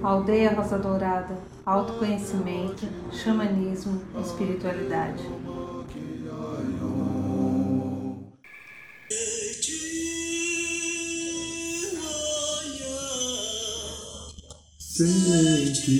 Aldeia Rosa Dourada, autoconhecimento, xamanismo, espiritualidade. Sente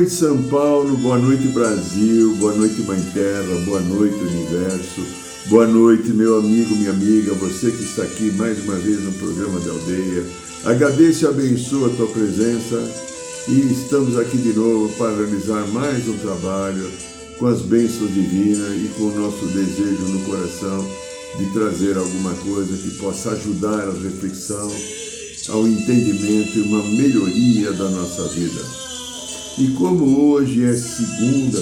noite São Paulo, boa noite Brasil, boa noite Mãe Terra, boa noite Universo. Boa noite, meu amigo, minha amiga, você que está aqui mais uma vez no programa da aldeia. Agradeço e abençoe a tua presença e estamos aqui de novo para realizar mais um trabalho com as bênçãos divinas e com o nosso desejo no coração de trazer alguma coisa que possa ajudar a reflexão, ao entendimento e uma melhoria da nossa vida. E como hoje é segunda-feira,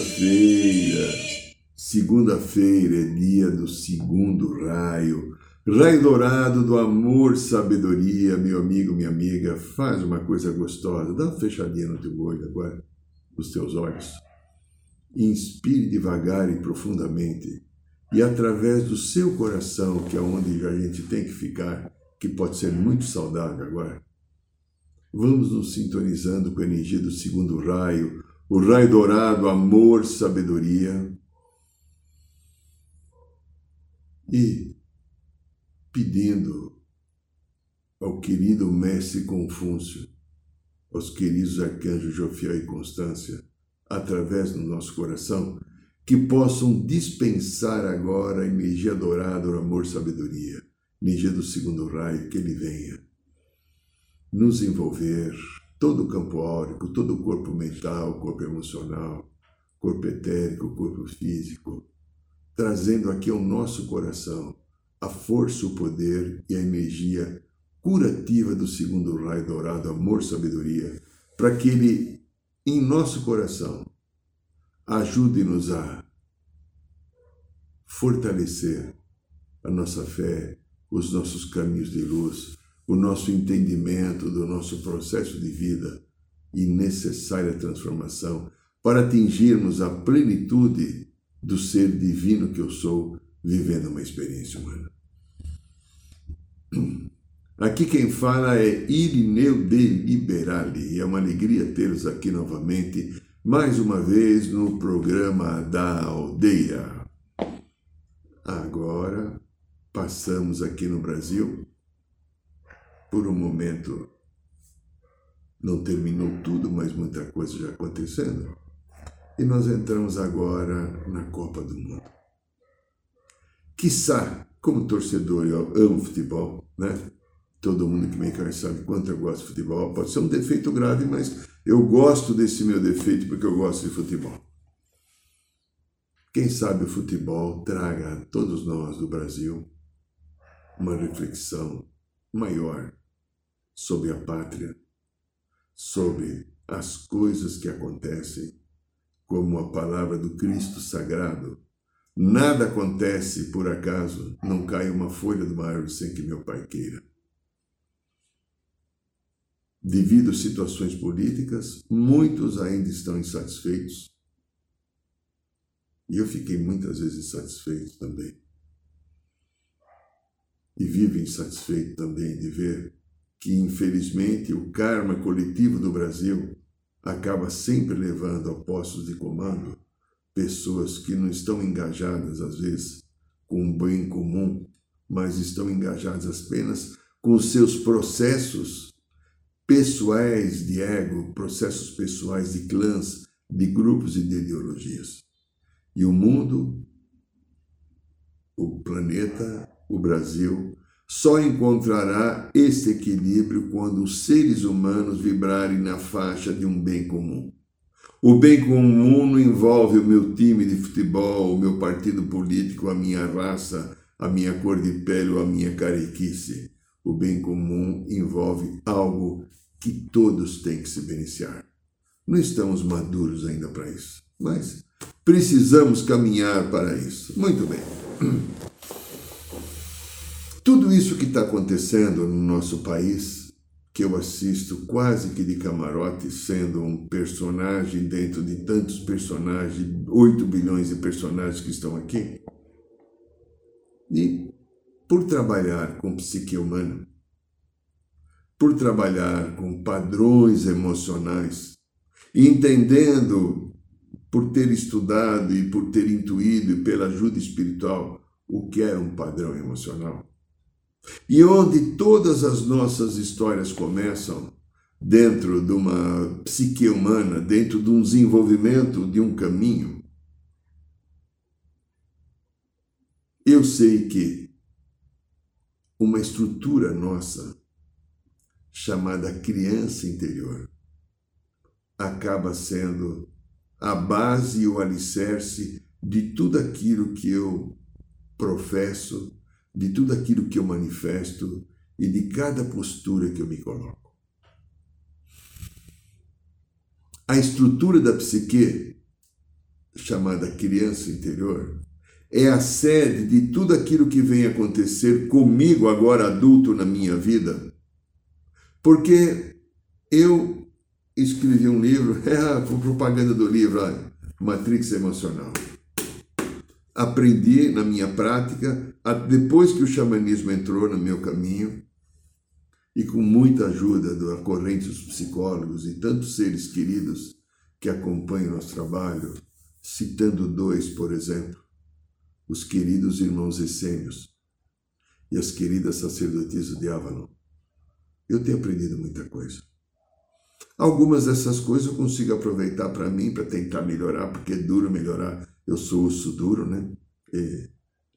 segunda-feira é dia do segundo raio, Raio dourado do amor, sabedoria, meu amigo, minha amiga, faz uma coisa gostosa. Dá uma fechadinha no teu olho agora, nos teus olhos. Inspire devagar e profundamente. E através do seu coração, que é onde a gente tem que ficar, que pode ser muito saudável agora, vamos nos sintonizando com a energia do segundo raio, o raio dourado, amor, sabedoria. E pedindo ao querido mestre Confúcio, aos queridos arcanjos Jofiel e Constância, através do nosso coração, que possam dispensar agora a energia dourada, o amor, sabedoria, energia do segundo raio, que ele venha nos envolver, todo o campo áurico, todo o corpo mental, corpo emocional, corpo etérico, corpo físico, trazendo aqui ao nosso coração a força, o poder e a energia curativa do segundo raio dourado, amor, sabedoria, para que ele, em nosso coração, ajude-nos a fortalecer a nossa fé, os nossos caminhos de luz, o nosso entendimento do nosso processo de vida e necessária transformação para atingirmos a plenitude do ser divino que eu sou vivendo uma experiência humana. Aqui quem fala é Irineu de Liberali e é uma alegria tê-los aqui novamente, mais uma vez no programa da aldeia. Agora passamos aqui no Brasil por um momento. Não terminou tudo, mas muita coisa já acontecendo. E nós entramos agora na Copa do Mundo. Quiçá, como torcedor, eu amo futebol, né? Todo mundo que me conhece sabe quanto eu gosto de futebol. Pode ser um defeito grave, mas eu gosto desse meu defeito porque eu gosto de futebol. Quem sabe o futebol traga a todos nós do Brasil uma reflexão maior sobre a pátria, sobre as coisas que acontecem, como a palavra do Cristo Sagrado Nada acontece por acaso, não cai uma folha de uma árvore sem que meu pai queira. Devido a situações políticas, muitos ainda estão insatisfeitos. E eu fiquei muitas vezes insatisfeito também. E vivo insatisfeito também de ver que, infelizmente, o karma coletivo do Brasil acaba sempre levando a postos de comando pessoas que não estão engajadas, às vezes, com o bem comum, mas estão engajadas apenas com seus processos pessoais de ego, processos pessoais de clãs, de grupos e de ideologias. E o mundo, o planeta, o Brasil, só encontrará esse equilíbrio quando os seres humanos vibrarem na faixa de um bem comum. O bem comum não envolve o meu time de futebol, o meu partido político, a minha raça, a minha cor de pele ou a minha carequice. O bem comum envolve algo que todos têm que se beneficiar. Não estamos maduros ainda para isso, mas precisamos caminhar para isso. Muito bem. Tudo isso que está acontecendo no nosso país, que eu assisto quase que de camarote, sendo um personagem dentro de tantos personagens, 8 bilhões de personagens que estão aqui, e por trabalhar com psique humana, por trabalhar com padrões emocionais, entendendo, por ter estudado e por ter intuído e pela ajuda espiritual, o que é um padrão emocional. E onde todas as nossas histórias começam, dentro de uma psique humana, dentro de um desenvolvimento de um caminho, eu sei que uma estrutura nossa, chamada criança interior, acaba sendo a base e o alicerce de tudo aquilo que eu professo, de tudo aquilo que eu manifesto e de cada postura que eu me coloco. A estrutura da psique, chamada criança interior, é a sede de tudo aquilo que vem acontecer comigo agora adulto na minha vida. Porque eu escrevi um livro, é a propaganda do livro, Matrix Emocional aprendi na minha prática, depois que o xamanismo entrou no meu caminho, e com muita ajuda da corrente dos psicólogos e tantos seres queridos que acompanham nosso trabalho, citando dois, por exemplo, os queridos irmãos essênios e as queridas sacerdotisas de Avalon. Eu tenho aprendido muita coisa. Algumas dessas coisas eu consigo aproveitar para mim, para tentar melhorar, porque é duro melhorar eu sou osso duro, né? É,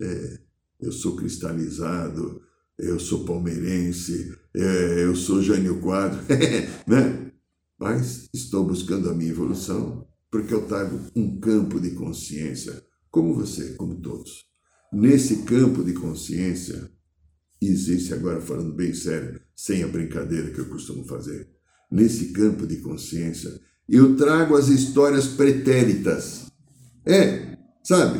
é, eu sou cristalizado, eu sou palmeirense, é, eu sou Jânio Quadro, né? Mas estou buscando a minha evolução porque eu trago um campo de consciência, como você, como todos. Nesse campo de consciência, existe, agora falando bem sério, sem a brincadeira que eu costumo fazer, nesse campo de consciência, eu trago as histórias pretéritas é, sabe?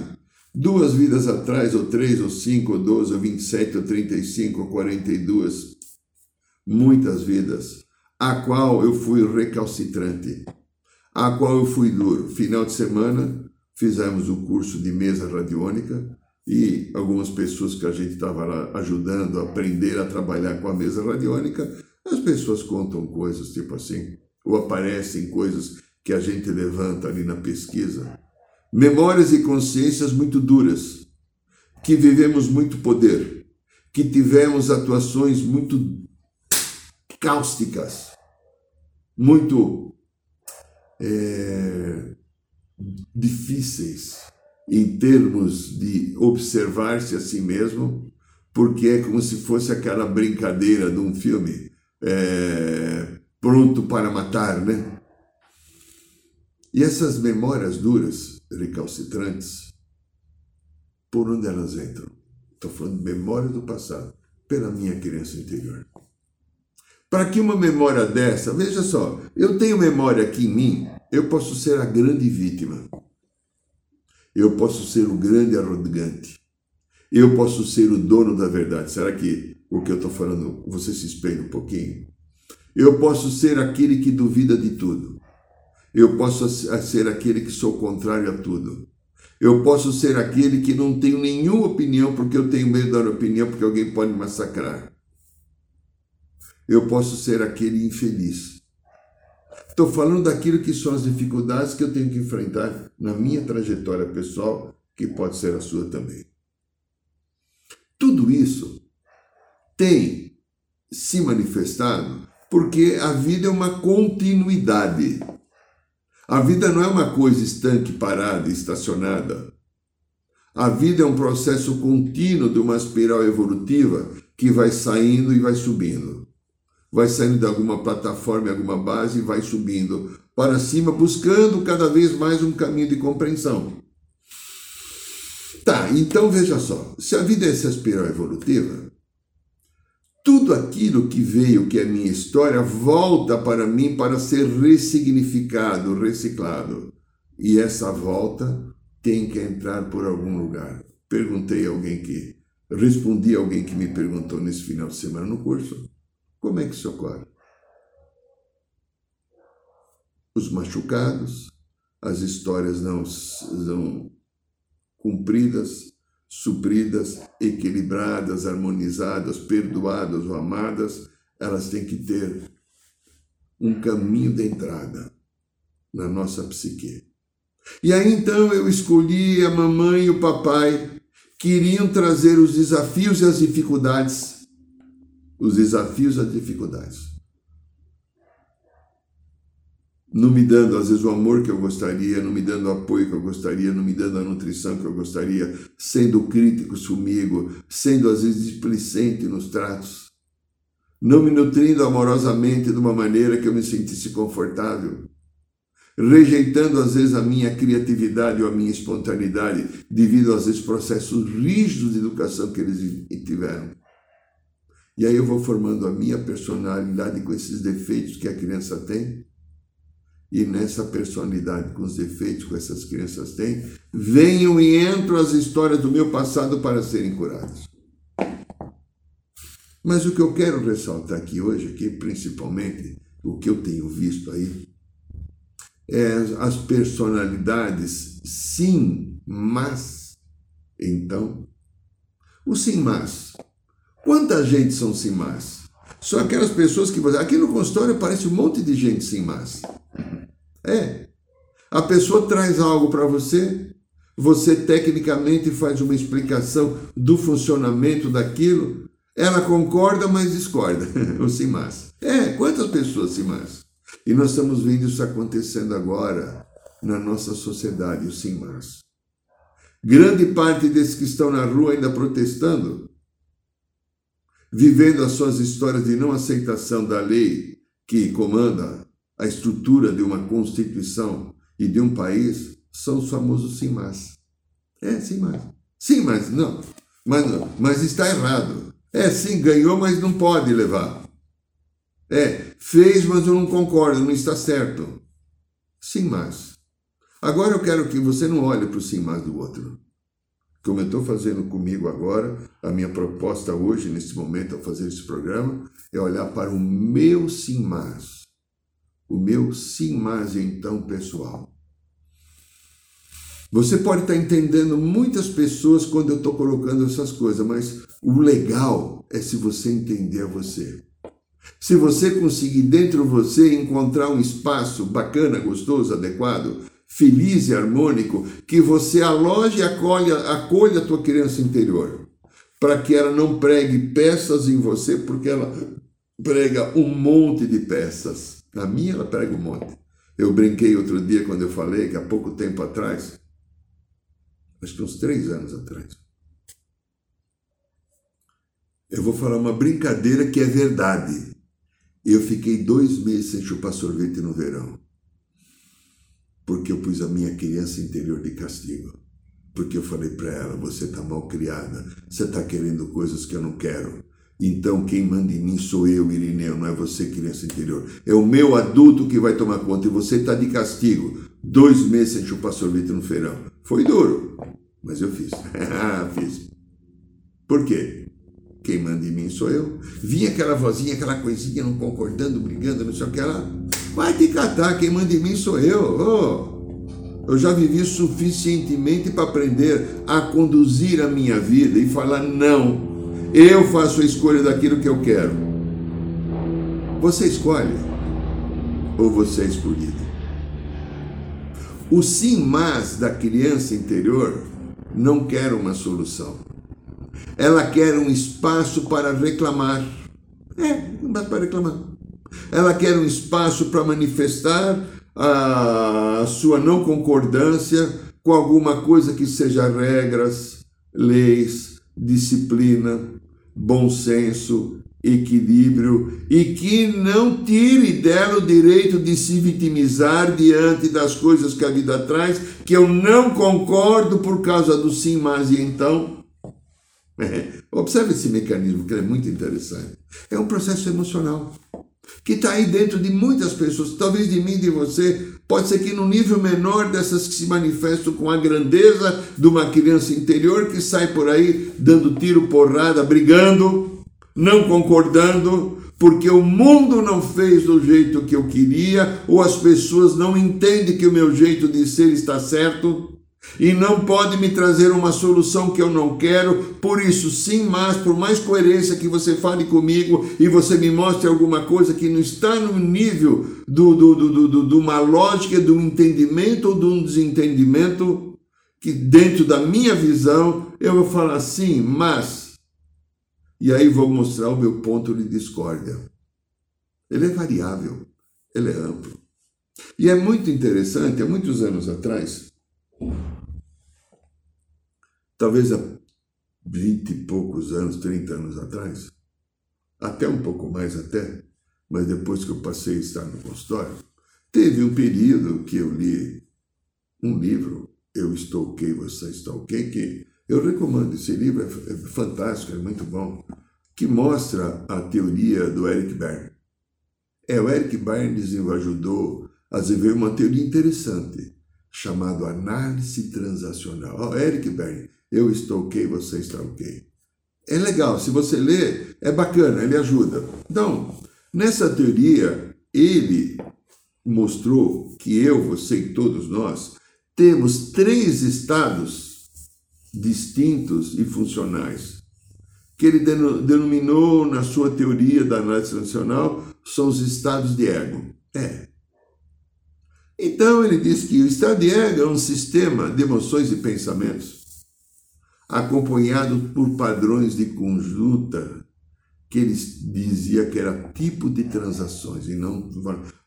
Duas vidas atrás, ou três, ou cinco, ou doze, ou vinte e sete, ou trinta e cinco, ou quarenta e duas, muitas vidas, a qual eu fui recalcitrante, a qual eu fui duro. Final de semana, fizemos o um curso de mesa radiônica e algumas pessoas que a gente estava lá ajudando a aprender a trabalhar com a mesa radiônica, as pessoas contam coisas tipo assim, ou aparecem coisas que a gente levanta ali na pesquisa memórias e consciências muito duras, que vivemos muito poder, que tivemos atuações muito cáusticas, muito é, difíceis em termos de observar-se a si mesmo, porque é como se fosse aquela brincadeira de um filme é, pronto para matar, né? E essas memórias duras recalcitrantes, por onde elas entram? Estou falando de memória do passado, pela minha criança interior. Para que uma memória dessa, veja só, eu tenho memória aqui em mim, eu posso ser a grande vítima. Eu posso ser o grande arrogante. Eu posso ser o dono da verdade. Será que o que eu estou falando, você se espelha um pouquinho? Eu posso ser aquele que duvida de tudo. Eu posso ser aquele que sou contrário a tudo. Eu posso ser aquele que não tenho nenhuma opinião porque eu tenho medo dar opinião porque alguém pode me massacrar. Eu posso ser aquele infeliz. Estou falando daquilo que são as dificuldades que eu tenho que enfrentar na minha trajetória pessoal, que pode ser a sua também. Tudo isso tem se manifestado porque a vida é uma continuidade. A vida não é uma coisa estanque, parada, estacionada. A vida é um processo contínuo de uma espiral evolutiva que vai saindo e vai subindo. Vai saindo de alguma plataforma, alguma base e vai subindo para cima, buscando cada vez mais um caminho de compreensão. Tá, então veja só: se a vida é essa espiral evolutiva, tudo aquilo que veio, que é minha história, volta para mim para ser ressignificado, reciclado. E essa volta tem que entrar por algum lugar. Perguntei a alguém que respondi a alguém que me perguntou nesse final de semana no curso: como é que isso ocorre? Os machucados, as histórias não, não cumpridas, supridas, equilibradas, harmonizadas, perdoadas ou amadas, elas têm que ter um caminho de entrada na nossa psique. E aí então eu escolhi a mamãe e o papai que iriam trazer os desafios e as dificuldades. Os desafios e as dificuldades. Não me dando, às vezes, o amor que eu gostaria, não me dando o apoio que eu gostaria, não me dando a nutrição que eu gostaria, sendo críticos comigo, sendo, às vezes, displicente nos tratos, não me nutrindo amorosamente de uma maneira que eu me sentisse confortável rejeitando às vezes a minha criatividade ou a minha espontaneidade, devido às vezes processos rígidos de educação que eles tiveram. E aí eu vou formando a minha personalidade com esses defeitos que a criança tem. E nessa personalidade, com os defeitos que essas crianças têm, venham e entram as histórias do meu passado para serem curadas. Mas o que eu quero ressaltar aqui hoje, aqui, principalmente, o que eu tenho visto aí, é, as personalidades sim, mas. Então, o sim, mas. Quanta gente são sim, mas? São aquelas pessoas que. Aqui no consultório aparece um monte de gente sim, mas. É. A pessoa traz algo para você, você tecnicamente faz uma explicação do funcionamento daquilo, ela concorda, mas discorda. o sim, mas. É, quantas pessoas mas? E nós estamos vendo isso acontecendo agora na nossa sociedade, o sim mas. Grande parte desses que estão na rua ainda protestando, vivendo as suas histórias de não aceitação da lei que comanda a estrutura de uma constituição e de um país, são os famosos sim mas. É, sim mas. Sim, mas não. Mas, não, mas está errado. É, sim, ganhou, mas não pode levar. É, fez, mas eu não concordo, não está certo. Sim, mas. Agora eu quero que você não olhe para o sim, mas do outro. Como eu estou fazendo comigo agora, a minha proposta hoje, nesse momento, ao fazer esse programa, é olhar para o meu sim, mas. O meu sim, mas então pessoal. Você pode estar entendendo muitas pessoas quando eu estou colocando essas coisas, mas o legal é se você entender você. Se você conseguir dentro de você encontrar um espaço bacana, gostoso, adequado, feliz e harmônico, que você aloje e acolha, acolha a tua criança interior, para que ela não pregue peças em você, porque ela prega um monte de peças. Na minha, ela prega um monte. Eu brinquei outro dia quando eu falei que há pouco tempo atrás, acho que uns três anos atrás, eu vou falar uma brincadeira que é verdade. Eu fiquei dois meses sem chupar sorvete no verão. Porque eu pus a minha criança interior de castigo. Porque eu falei para ela: você está mal criada, você está querendo coisas que eu não quero. Então quem manda em mim sou eu, Irineu, não é você, criança interior. É o meu adulto que vai tomar conta e você está de castigo. Dois meses sem chupar sorvete no verão. Foi duro, mas eu fiz. fiz. Por quê? Quem manda em mim sou eu. Vinha aquela vozinha, aquela coisinha, não concordando, brigando, não sei o que lá. Vai te catar, quem manda em mim sou eu. Oh, eu já vivi suficientemente para aprender a conduzir a minha vida e falar não. Eu faço a escolha daquilo que eu quero. Você escolhe ou você é escolhido? O sim, mas da criança interior não quer uma solução ela quer um espaço para reclamar. É, para reclamar. Ela quer um espaço para manifestar a sua não concordância com alguma coisa que seja regras, leis, disciplina, bom senso, equilíbrio e que não tire dela o direito de se vitimizar diante das coisas que a vida traz, que eu não concordo por causa do sim, mas e então. É. Observe esse mecanismo, que é muito interessante. É um processo emocional. Que está aí dentro de muitas pessoas, talvez de mim, de você, pode ser que no nível menor dessas que se manifestam com a grandeza de uma criança interior que sai por aí dando tiro, porrada, brigando, não concordando, porque o mundo não fez do jeito que eu queria, ou as pessoas não entendem que o meu jeito de ser está certo e não pode me trazer uma solução que eu não quero. Por isso, sim, mas por mais coerência que você fale comigo e você me mostre alguma coisa que não está no nível do, do, do, do, de uma lógica, de um entendimento ou de um desentendimento, que dentro da minha visão eu vou falar sim, mas. E aí vou mostrar o meu ponto de discórdia. Ele é variável, ele é amplo. E é muito interessante, há muitos anos atrás, talvez há vinte e poucos anos, 30 anos atrás, até um pouco mais até, mas depois que eu passei a estar no consultório, teve um período que eu li um livro, Eu Estou Ok, Você Ok, que eu recomendo, esse livro é, é fantástico, é muito bom, que mostra a teoria do Eric Berne. É, o Eric Berne ajudou a desenvolver uma teoria interessante, chamado análise transacional. Oh, Eric Berne, eu estou ok, você está ok. É legal, se você ler, é bacana, ele ajuda. Então, nessa teoria, ele mostrou que eu, você e todos nós temos três estados distintos e funcionais, que ele denominou na sua teoria da análise transacional são os estados de ego. É, então ele diz que o estado de ego é um sistema de emoções e pensamentos acompanhado por padrões de conduta que ele dizia que era tipo de transações e não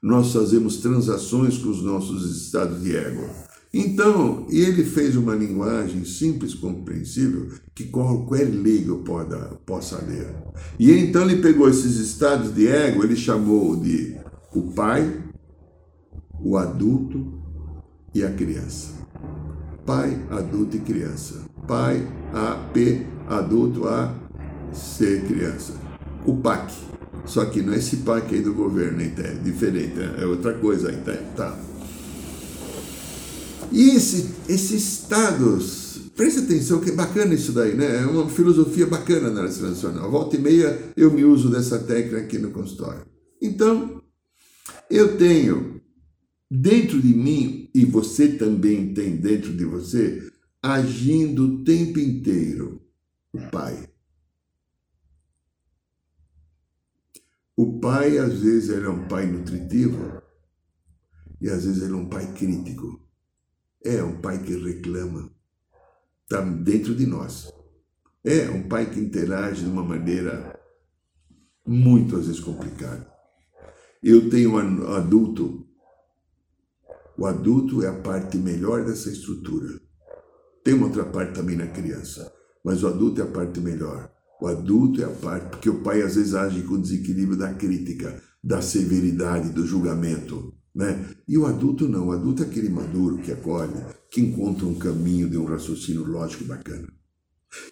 nós fazemos transações com os nossos estados de ego. Então, ele fez uma linguagem simples, compreensível, que qualquer leigo possa ler. E então ele pegou esses estados de ego, ele chamou de o pai, o adulto e a criança. Pai, adulto e criança. Pai, A, P, adulto, A, C, criança. O PAC. Só que não é esse PAC aí do governo, é diferente, né? é outra coisa aí, tá? tá. E esse, esses estados, preste atenção que é bacana isso daí, né? É uma filosofia bacana na área nacional. Volta e meia eu me uso dessa técnica aqui no consultório. Então, eu tenho dentro de mim, e você também tem dentro de você, agindo o tempo inteiro, o Pai. O pai, às vezes, ele é um pai nutritivo e às vezes ele é um pai crítico. É um pai que reclama. Está dentro de nós. É um pai que interage de uma maneira muito, às vezes, complicada. Eu tenho um adulto o adulto é a parte melhor dessa estrutura. Tem uma outra parte também na criança, mas o adulto é a parte melhor. O adulto é a parte, porque o pai às vezes age com desequilíbrio da crítica, da severidade, do julgamento. Né? E o adulto não, o adulto é aquele maduro que acolhe, que encontra um caminho de um raciocínio lógico bacana.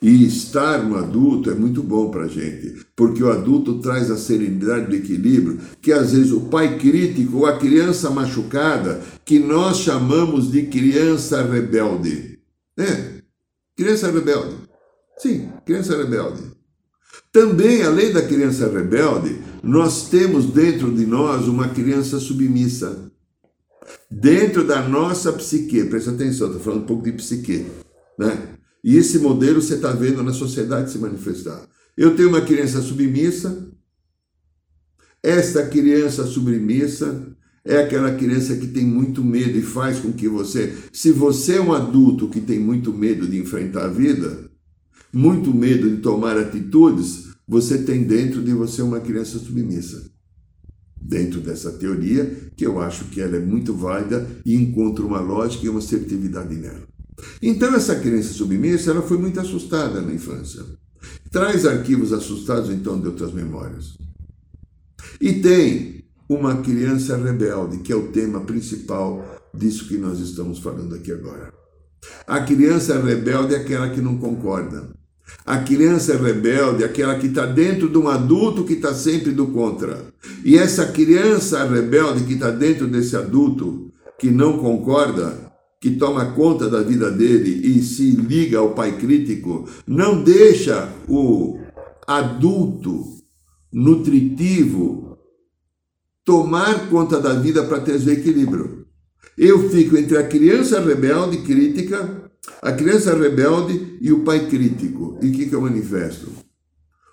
E estar no adulto é muito bom para a gente, porque o adulto traz a serenidade do equilíbrio, que às vezes o pai crítico ou a criança machucada, que nós chamamos de criança rebelde. É, criança rebelde. Sim, criança rebelde. Também, além da criança rebelde, nós temos dentro de nós uma criança submissa. Dentro da nossa psique, presta atenção, estou falando um pouco de psique, né? E esse modelo você está vendo na sociedade se manifestar. Eu tenho uma criança submissa. Esta criança submissa é aquela criança que tem muito medo e faz com que você, se você é um adulto que tem muito medo de enfrentar a vida, muito medo de tomar atitudes, você tem dentro de você uma criança submissa. Dentro dessa teoria, que eu acho que ela é muito válida e encontra uma lógica e uma assertividade nela. Então essa criança submissa, ela foi muito assustada na infância. Traz arquivos assustados então de outras memórias. E tem uma criança rebelde, que é o tema principal disso que nós estamos falando aqui agora. A criança rebelde é aquela que não concorda. A criança rebelde, aquela que está dentro de um adulto que está sempre do contra. E essa criança rebelde que está dentro desse adulto, que não concorda, que toma conta da vida dele e se liga ao pai crítico, não deixa o adulto nutritivo tomar conta da vida para ter equilíbrio. Eu fico entre a criança rebelde crítica, a criança rebelde e o pai crítico. E o que, que eu manifesto?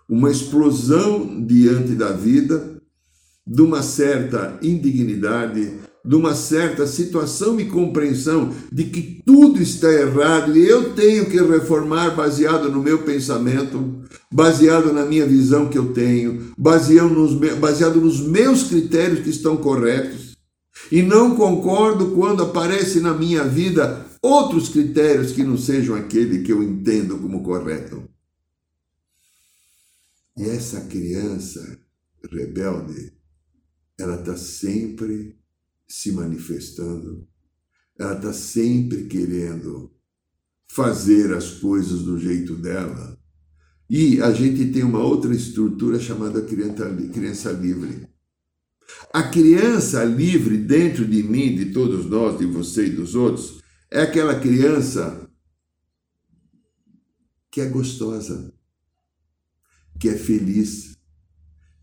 Uma explosão diante da vida, de uma certa indignidade, de uma certa situação e compreensão de que tudo está errado e eu tenho que reformar baseado no meu pensamento, baseado na minha visão que eu tenho, baseado nos, baseado nos meus critérios que estão corretos. E não concordo quando aparece na minha vida outros critérios que não sejam aquele que eu entendo como correto. E essa criança rebelde, ela está sempre se manifestando, ela está sempre querendo fazer as coisas do jeito dela. E a gente tem uma outra estrutura chamada criança livre. A criança livre dentro de mim, de todos nós, de você e dos outros, é aquela criança que é gostosa, que é feliz,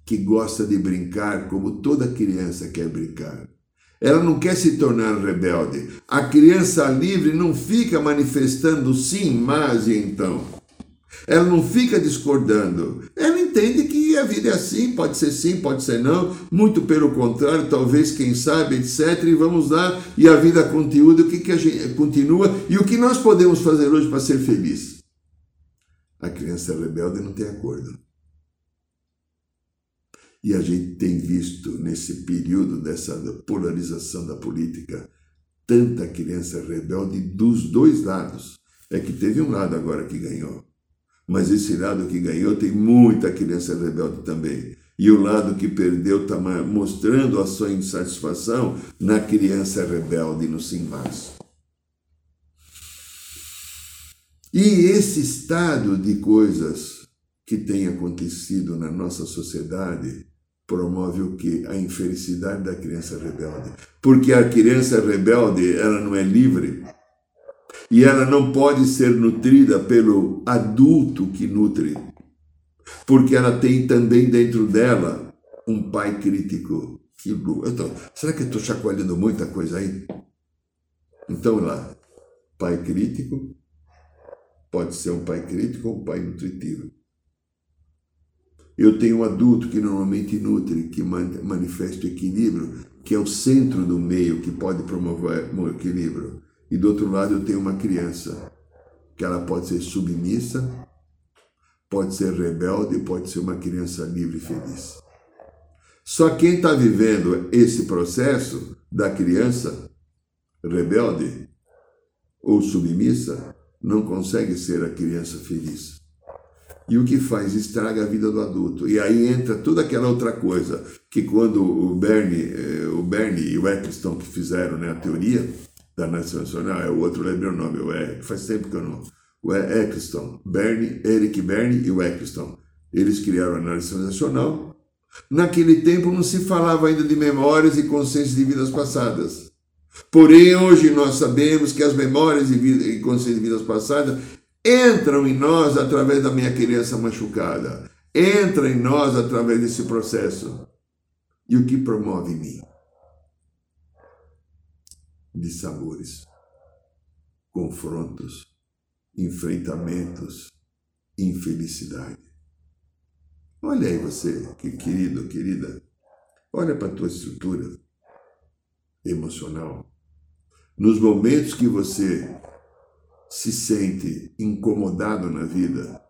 que gosta de brincar como toda criança quer brincar. Ela não quer se tornar rebelde. A criança livre não fica manifestando sim, mas e então. Ela não fica discordando. Ela entende que a vida é assim, pode ser sim, pode ser não. Muito pelo contrário, talvez, quem sabe, etc. E vamos lá. E a vida continua. O que, que a gente continua? E o que nós podemos fazer hoje para ser feliz? A criança rebelde não tem acordo. E a gente tem visto nesse período dessa polarização da política tanta criança rebelde dos dois lados. É que teve um lado agora que ganhou. Mas esse lado que ganhou tem muita criança rebelde também. E o lado que perdeu está mostrando a sua insatisfação na criança rebelde no sim mais. E esse estado de coisas que tem acontecido na nossa sociedade promove o que? A infelicidade da criança rebelde. Porque a criança rebelde, ela não é livre. E ela não pode ser nutrida pelo adulto que nutre. Porque ela tem também dentro dela um pai crítico. Que então, será que eu estou chacoalhando muita coisa aí? Então lá, pai crítico pode ser um pai crítico ou um pai nutritivo. Eu tenho um adulto que normalmente nutre, que manifesta equilíbrio, que é o centro do meio que pode promover o equilíbrio. E do outro lado eu tenho uma criança, que ela pode ser submissa, pode ser rebelde, pode ser uma criança livre e feliz. Só quem está vivendo esse processo da criança rebelde ou submissa não consegue ser a criança feliz. E o que faz? Estraga a vida do adulto. E aí entra toda aquela outra coisa, que quando o Bernie, eh, o Bernie e o Eccleston que fizeram né, a teoria da nação nacional, é o outro lembrei o nome, o e, faz tempo que eu não... O Eccleston, Bernie, Eric Bernie e o Eccleston. Eles criaram a nação nacional. Naquele tempo não se falava ainda de memórias e consciências de vidas passadas. Porém, hoje nós sabemos que as memórias e consciências de vidas passadas entram em nós através da minha criança machucada. Entra em nós através desse processo. E o que promove em mim? De sabores, confrontos, enfrentamentos, infelicidade. Olha aí você, que querido, querida, olha para a tua estrutura emocional. Nos momentos que você se sente incomodado na vida,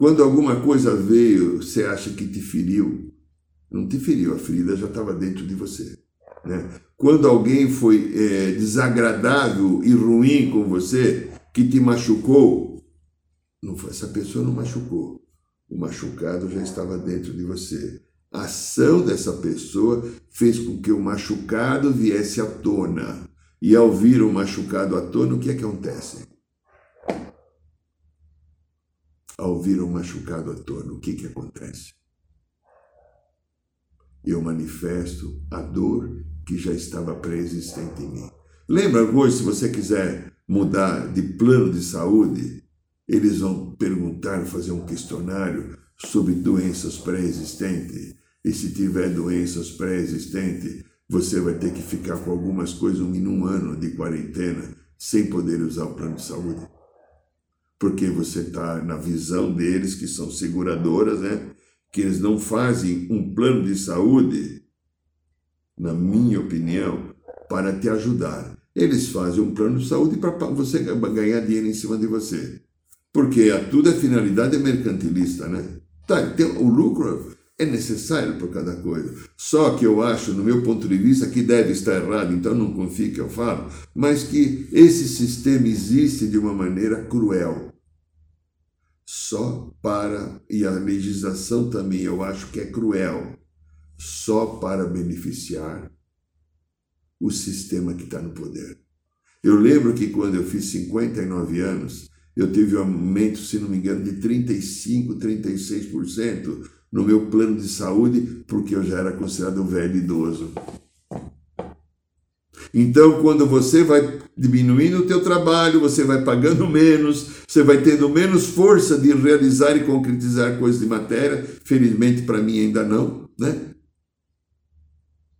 quando alguma coisa veio, você acha que te feriu, não te feriu, a ferida já estava dentro de você. Né? Quando alguém foi é, desagradável e ruim com você, que te machucou, não foi, essa pessoa não machucou. O machucado já estava dentro de você. A ação dessa pessoa fez com que o machucado viesse à tona. E ao vir o machucado à tona, o que, é que acontece? Ao vir um machucado à tona, o que, que acontece? Eu manifesto a dor que já estava pré-existente em mim. Lembra hoje, se você quiser mudar de plano de saúde, eles vão perguntar, fazer um questionário sobre doenças pré-existentes. E se tiver doenças pré-existentes, você vai ter que ficar com algumas coisas um, um ano de quarentena sem poder usar o plano de saúde. Porque você está na visão deles, que são seguradoras, né? Que eles não fazem um plano de saúde, na minha opinião, para te ajudar. Eles fazem um plano de saúde para você ganhar dinheiro em cima de você. Porque a tudo é finalidade mercantilista, né? Tá, tem, o lucro é necessário por cada coisa. Só que eu acho, no meu ponto de vista, que deve estar errado, então não confie que eu falo, mas que esse sistema existe de uma maneira cruel. Só para, e a legislação também eu acho que é cruel, só para beneficiar o sistema que está no poder. Eu lembro que quando eu fiz 59 anos, eu tive um aumento, se não me engano, de 35%, 36% no meu plano de saúde, porque eu já era considerado um velho idoso. Então, quando você vai diminuindo o teu trabalho, você vai pagando menos, você vai tendo menos força de realizar e concretizar coisas de matéria, felizmente para mim ainda não, né?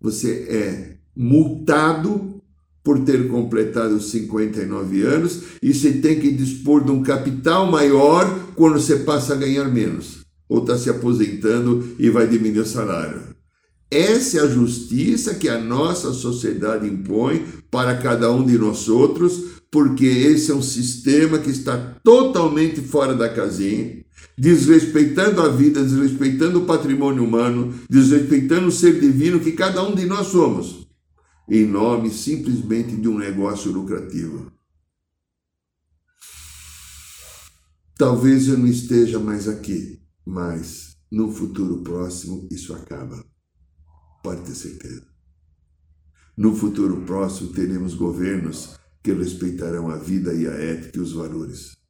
Você é multado por ter completado os 59 anos e você tem que dispor de um capital maior quando você passa a ganhar menos ou está se aposentando e vai diminuir o salário. Essa é a justiça que a nossa sociedade impõe para cada um de nós outros, porque esse é um sistema que está totalmente fora da casinha, desrespeitando a vida, desrespeitando o patrimônio humano, desrespeitando o ser divino que cada um de nós somos em nome simplesmente de um negócio lucrativo. Talvez eu não esteja mais aqui, mas no futuro próximo isso acaba. Pode ter certeza. No futuro próximo teremos governos que respeitarão a vida e a ética e os valores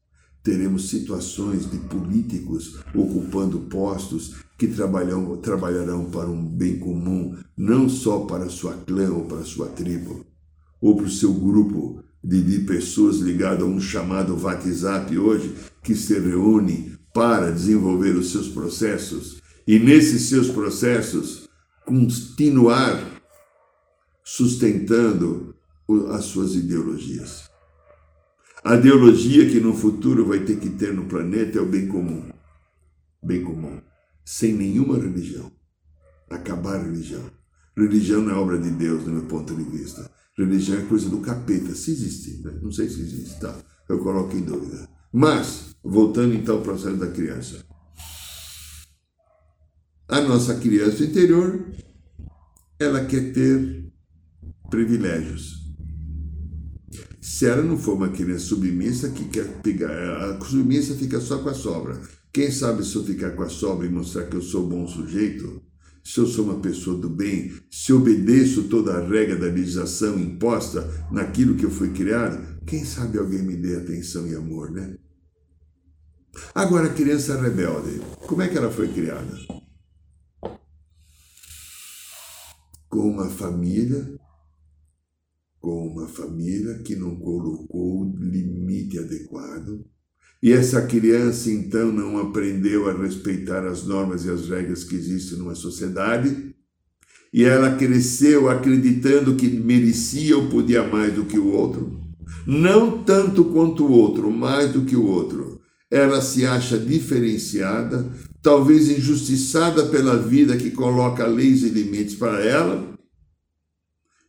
teremos situações de políticos ocupando postos que trabalham, trabalharão para um bem comum, não só para sua clã ou para sua tribo, ou para o seu grupo de, de pessoas ligadas a um chamado WhatsApp hoje, que se reúne para desenvolver os seus processos e nesses seus processos continuar sustentando as suas ideologias. A ideologia que no futuro vai ter que ter no planeta é o bem comum. Bem comum. Sem nenhuma religião. Acabar a religião. Religião não é obra de Deus, do meu ponto de vista. Religião é coisa do capeta, se existe. Né? Não sei se existe, tá? Eu coloco em dúvida. Mas, voltando então ao processo da criança. A nossa criança interior, ela quer ter privilégios. Se ela não for uma criança submissa que quer pegar, a submissa fica só com a sobra. Quem sabe se eu ficar com a sobra e mostrar que eu sou bom sujeito, se eu sou uma pessoa do bem, se obedeço toda a regra da legislação imposta naquilo que eu fui criado, quem sabe alguém me dê atenção e amor, né? Agora, a criança rebelde, como é que ela foi criada? Com uma família com uma família que não colocou limite adequado. E essa criança então não aprendeu a respeitar as normas e as regras que existem numa sociedade. E ela cresceu acreditando que merecia ou podia mais do que o outro. Não tanto quanto o outro, mais do que o outro. Ela se acha diferenciada, talvez injustiçada pela vida que coloca leis e limites para ela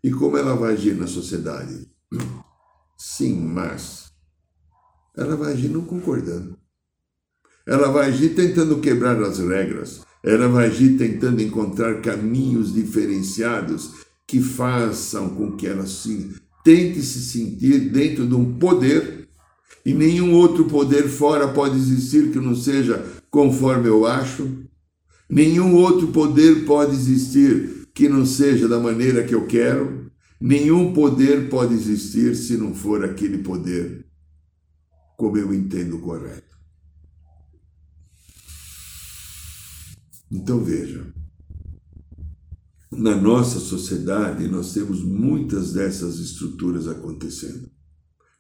e como ela vai agir na sociedade? Sim, mas ela vai agir não concordando. Ela vai agir tentando quebrar as regras. Ela vai agir tentando encontrar caminhos diferenciados que façam com que ela se tente se sentir dentro de um poder e nenhum outro poder fora pode existir que não seja conforme eu acho. Nenhum outro poder pode existir que não seja da maneira que eu quero, nenhum poder pode existir se não for aquele poder como eu entendo correto. Então veja, na nossa sociedade nós temos muitas dessas estruturas acontecendo.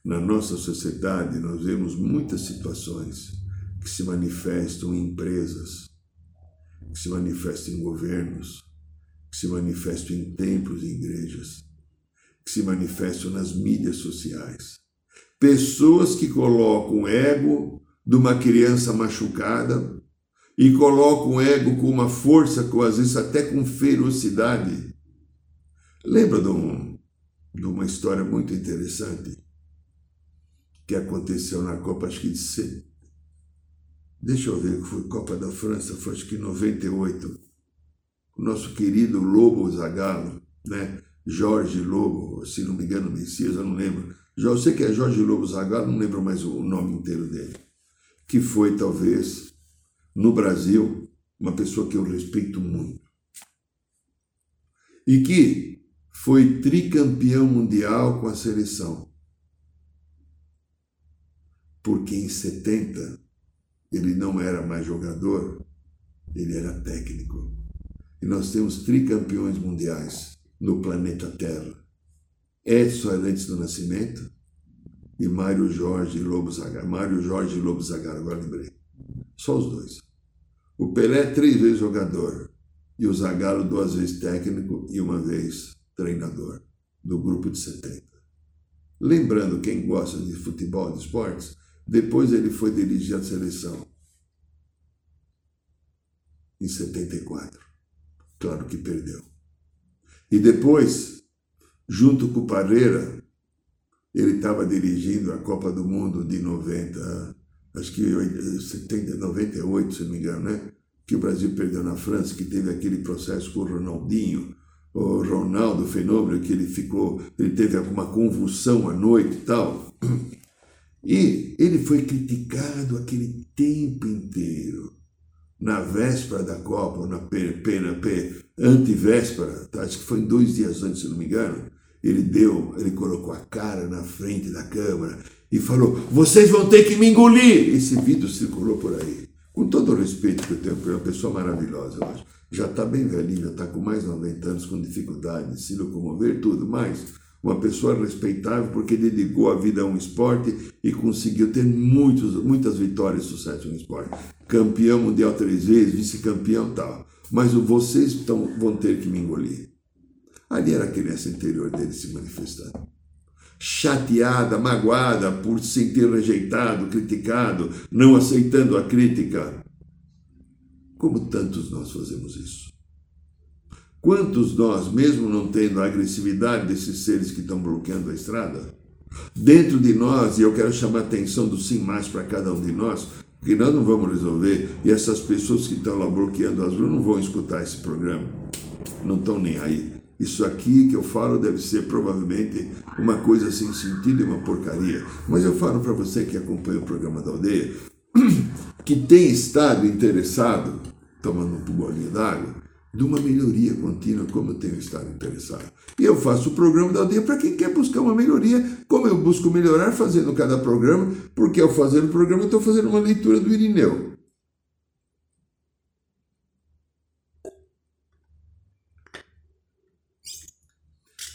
Na nossa sociedade nós vemos muitas situações que se manifestam em empresas, que se manifestam em governos, que se manifestam em templos e igrejas, que se manifestam nas mídias sociais. Pessoas que colocam o ego de uma criança machucada e colocam o ego com uma força, com, às vezes até com ferocidade. Lembra de, um, de uma história muito interessante que aconteceu na Copa, acho que de. Deixa eu ver, foi Copa da França, foi acho que em 98. O nosso querido Lobo Zagallo, né? Jorge Lobo, se não me engano, Messias, eu não lembro. Eu sei que é Jorge Lobo Zagallo, não lembro mais o nome inteiro dele. Que foi, talvez, no Brasil, uma pessoa que eu respeito muito. E que foi tricampeão mundial com a seleção. Porque em 70 ele não era mais jogador, ele era técnico. E nós temos tricampeões mundiais no planeta Terra. Edson Arantes do Nascimento e Mário Jorge Lobo Zagallo. Mário Jorge Lobo Zagallo, agora lembrei. Só os dois. O Pelé, três vezes jogador, e o Zagallo, duas vezes técnico e uma vez treinador do grupo de 70. Lembrando, quem gosta de futebol, de esportes, depois ele foi dirigir a seleção em 74. Claro que perdeu. E depois, junto com o Parreira, ele estava dirigindo a Copa do Mundo de 90, acho que 70, 98, se não me engano, né? Que o Brasil perdeu na França, que teve aquele processo com o Ronaldinho, o Ronaldo Fenômeno, que ele ficou, ele teve alguma convulsão à noite e tal. E ele foi criticado aquele tempo inteiro. Na véspera da Copa, na pena, antivéspera, tá? acho que foi dois dias antes, se não me engano, ele deu, ele colocou a cara na frente da câmera e falou: Vocês vão ter que me engolir! Esse vídeo circulou por aí. Com todo o respeito que eu tenho por uma pessoa maravilhosa, eu acho. Já está bem velhinho, já está com mais de 90 anos, com dificuldade de se locomover, tudo mais uma pessoa respeitável porque dedicou a vida a um esporte e conseguiu ter muitos, muitas vitórias e sucesso no esporte. Campeão mundial três vezes, vice-campeão tal. Mas vocês tão, vão ter que me engolir. Ali era a criança interior dele se manifestando. Chateada, magoada por se sentir rejeitado, criticado, não aceitando a crítica. Como tantos nós fazemos isso? Quantos nós, mesmo não tendo a agressividade desses seres que estão bloqueando a estrada, dentro de nós, e eu quero chamar a atenção do sim mais para cada um de nós, porque nós não vamos resolver, e essas pessoas que estão lá bloqueando as ruas não vão escutar esse programa, não estão nem aí. Isso aqui que eu falo deve ser provavelmente uma coisa sem sentido e uma porcaria. Mas eu falo para você que acompanha o programa da aldeia, que tem estado interessado, tomando um bolinho d'água, de uma melhoria contínua, como eu tenho estado interessado. E eu faço o programa da aldeia para quem quer buscar uma melhoria, como eu busco melhorar fazendo cada programa, porque ao fazer o programa eu estou fazendo uma leitura do Irineu.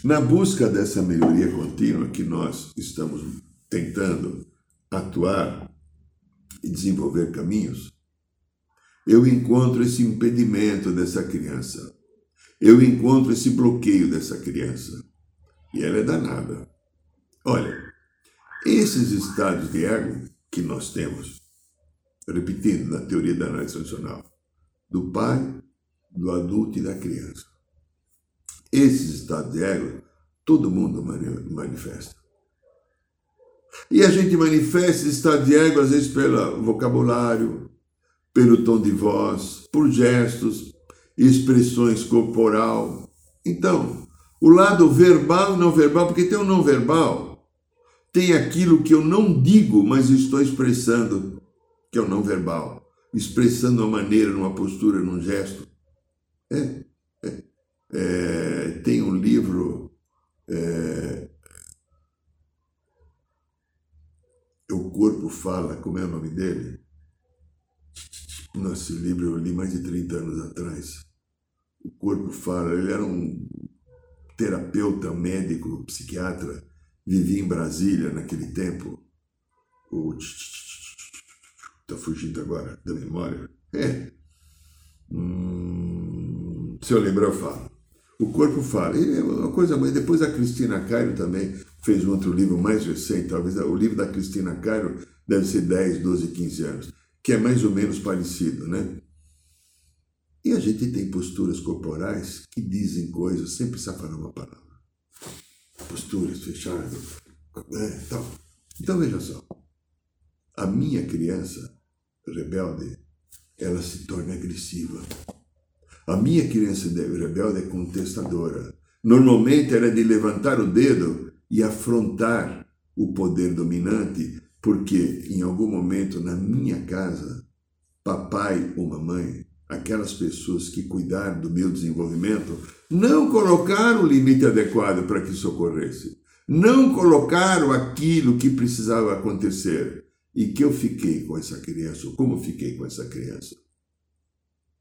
Na busca dessa melhoria contínua que nós estamos tentando atuar e desenvolver caminhos, eu encontro esse impedimento dessa criança. Eu encontro esse bloqueio dessa criança. E ela é danada. Olha, esses estados de ego que nós temos, repetindo na teoria da análise funcional, do pai, do adulto e da criança. Esses estados de ego, todo mundo manifesta. E a gente manifesta esse estado de ego, às vezes, pelo vocabulário, pelo tom de voz, por gestos, expressões corporal. Então, o lado verbal e não verbal, porque tem o não verbal, tem aquilo que eu não digo, mas estou expressando, que é o não verbal, expressando uma maneira, numa postura, num gesto. É, é, é, tem um livro é, O Corpo Fala, como é o nome dele? Nosso livro eu li mais de 30 anos atrás. O corpo fala, ele era um terapeuta, médico, psiquiatra, vivia em Brasília naquele tempo. O está fugindo agora da memória. É. Hum, se eu lembrar, eu falo. O corpo fala. E é uma coisa, mas depois a Cristina Cairo também fez um outro livro mais recente, talvez o livro da Cristina Cairo deve ser 10, 12, 15 anos, que é mais ou menos parecido, né? E a gente tem posturas corporais que dizem coisas sem precisar falar uma palavra. Posturas fechadas, né? Então, então veja só, a minha criança rebelde, ela se torna agressiva. A minha criança rebelde é contestadora. Normalmente era de levantar o dedo e afrontar o poder dominante, porque em algum momento na minha casa, papai ou mamãe, aquelas pessoas que cuidaram do meu desenvolvimento, não colocaram o limite adequado para que isso ocorresse. Não colocaram aquilo que precisava acontecer. E que eu fiquei com essa criança, ou como fiquei com essa criança?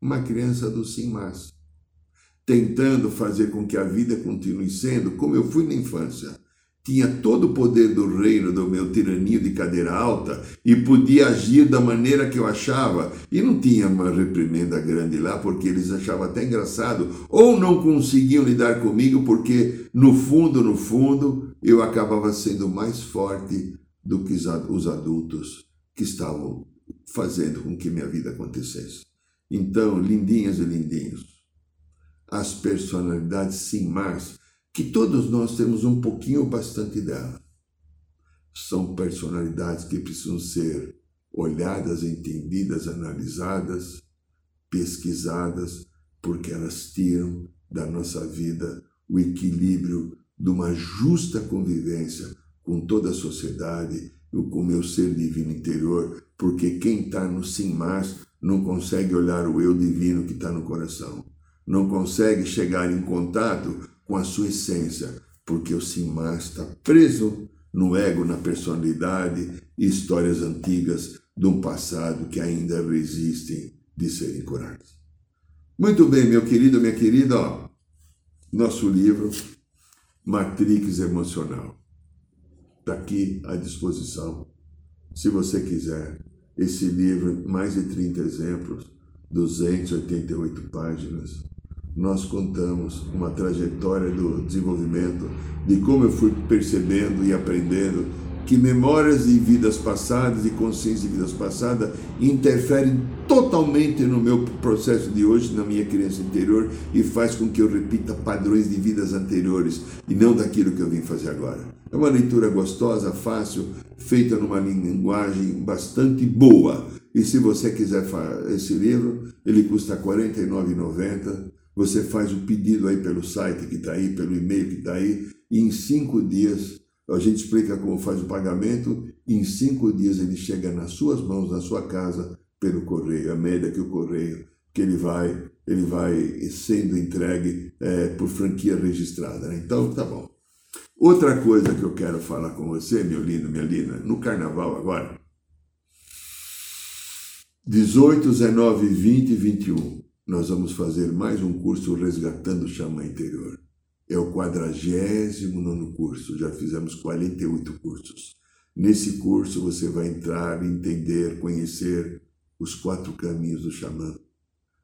Uma criança do sim mas, tentando fazer com que a vida continue sendo como eu fui na infância. Tinha todo o poder do reino do meu tirania de cadeira alta e podia agir da maneira que eu achava. E não tinha uma reprimenda grande lá, porque eles achavam até engraçado, ou não conseguiam lidar comigo, porque no fundo, no fundo, eu acabava sendo mais forte do que os adultos que estavam fazendo com que minha vida acontecesse. Então, lindinhas e lindinhos, as personalidades sim mais, que todos nós temos um pouquinho ou bastante dela, são personalidades que precisam ser olhadas, entendidas, analisadas, pesquisadas, porque elas tiram da nossa vida o equilíbrio de uma justa convivência com toda a sociedade e com o meu ser divino interior, porque quem está no sim mais não consegue olhar o eu divino que está no coração, não consegue chegar em contato com a sua essência, porque o sim mais está preso no ego, na personalidade e histórias antigas de um passado que ainda resistem de serem curadas. Muito bem, meu querido, minha querida, ó, nosso livro Matrix Emocional está aqui à disposição. Se você quiser, esse livro, mais de 30 exemplos, 288 páginas, nós contamos uma trajetória do desenvolvimento, de como eu fui percebendo e aprendendo que memórias de vidas passadas e consciência de vidas passadas interferem totalmente no meu processo de hoje, na minha criança interior e faz com que eu repita padrões de vidas anteriores e não daquilo que eu vim fazer agora. É uma leitura gostosa, fácil, feita numa linguagem bastante boa. E se você quiser esse livro, ele custa R$ 49,90. Você faz o pedido aí pelo site que está aí, pelo e-mail que está aí, e em cinco dias a gente explica como faz o pagamento e em cinco dias ele chega nas suas mãos, na sua casa, pelo correio, a média que o correio, que ele vai, ele vai sendo entregue é, por franquia registrada. Né? Então, tá bom. Outra coisa que eu quero falar com você, meu lindo, minha linda, no carnaval agora, 18, 19, 20 e 21, nós vamos fazer mais um curso Resgatando o Xamã Interior. É o 49 curso, já fizemos 48 cursos. Nesse curso você vai entrar, entender, conhecer os quatro caminhos do xamã,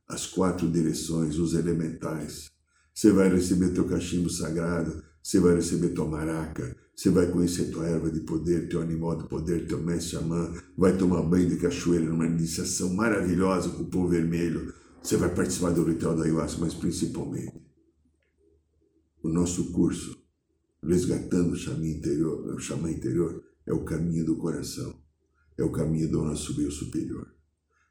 as quatro direções, os elementais. Você vai receber teu cachimbo sagrado, você vai receber tua maraca, você vai conhecer tua erva de poder, teu animal de poder, teu mestre xamã, vai tomar banho de cachoeira numa iniciação maravilhosa com o povo vermelho. Você vai participar do ritual da ayahuasca, mas principalmente o nosso curso, resgatando o xamã interior, o xamã interior é o caminho do coração, é o caminho do nosso eu superior.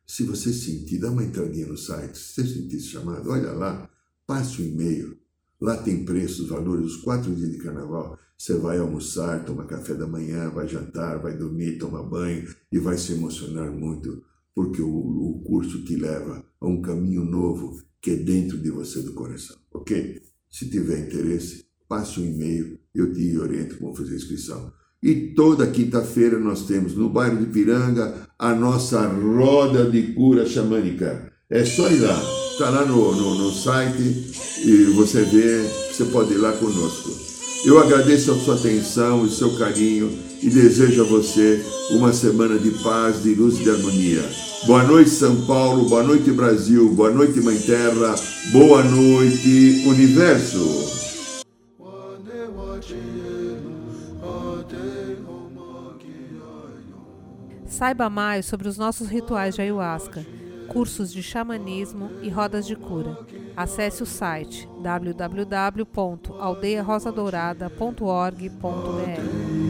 Se você sentir, dá uma entradinha no site, se você sentir chamado, olha lá, passe o e-mail. Lá tem preços, valores, os quatro dias de carnaval. Você vai almoçar, toma café da manhã, vai jantar, vai dormir, toma banho e vai se emocionar muito, porque o, o curso te leva a um caminho novo que é dentro de você do coração, ok? Se tiver interesse, passe um e-mail, eu te oriento como fazer a inscrição. E toda quinta-feira nós temos no bairro de Piranga a nossa roda de cura xamânica. É só ir lá, está lá no, no, no site e você vê, você pode ir lá conosco. Eu agradeço a sua atenção e seu carinho e desejo a você uma semana de paz, de luz e de harmonia. Boa noite, São Paulo. Boa noite, Brasil. Boa noite, Mãe Terra. Boa noite, Universo. Saiba mais sobre os nossos rituais de ayahuasca, cursos de xamanismo e rodas de cura. Acesse o site www.aldeiarosadourada.org.br.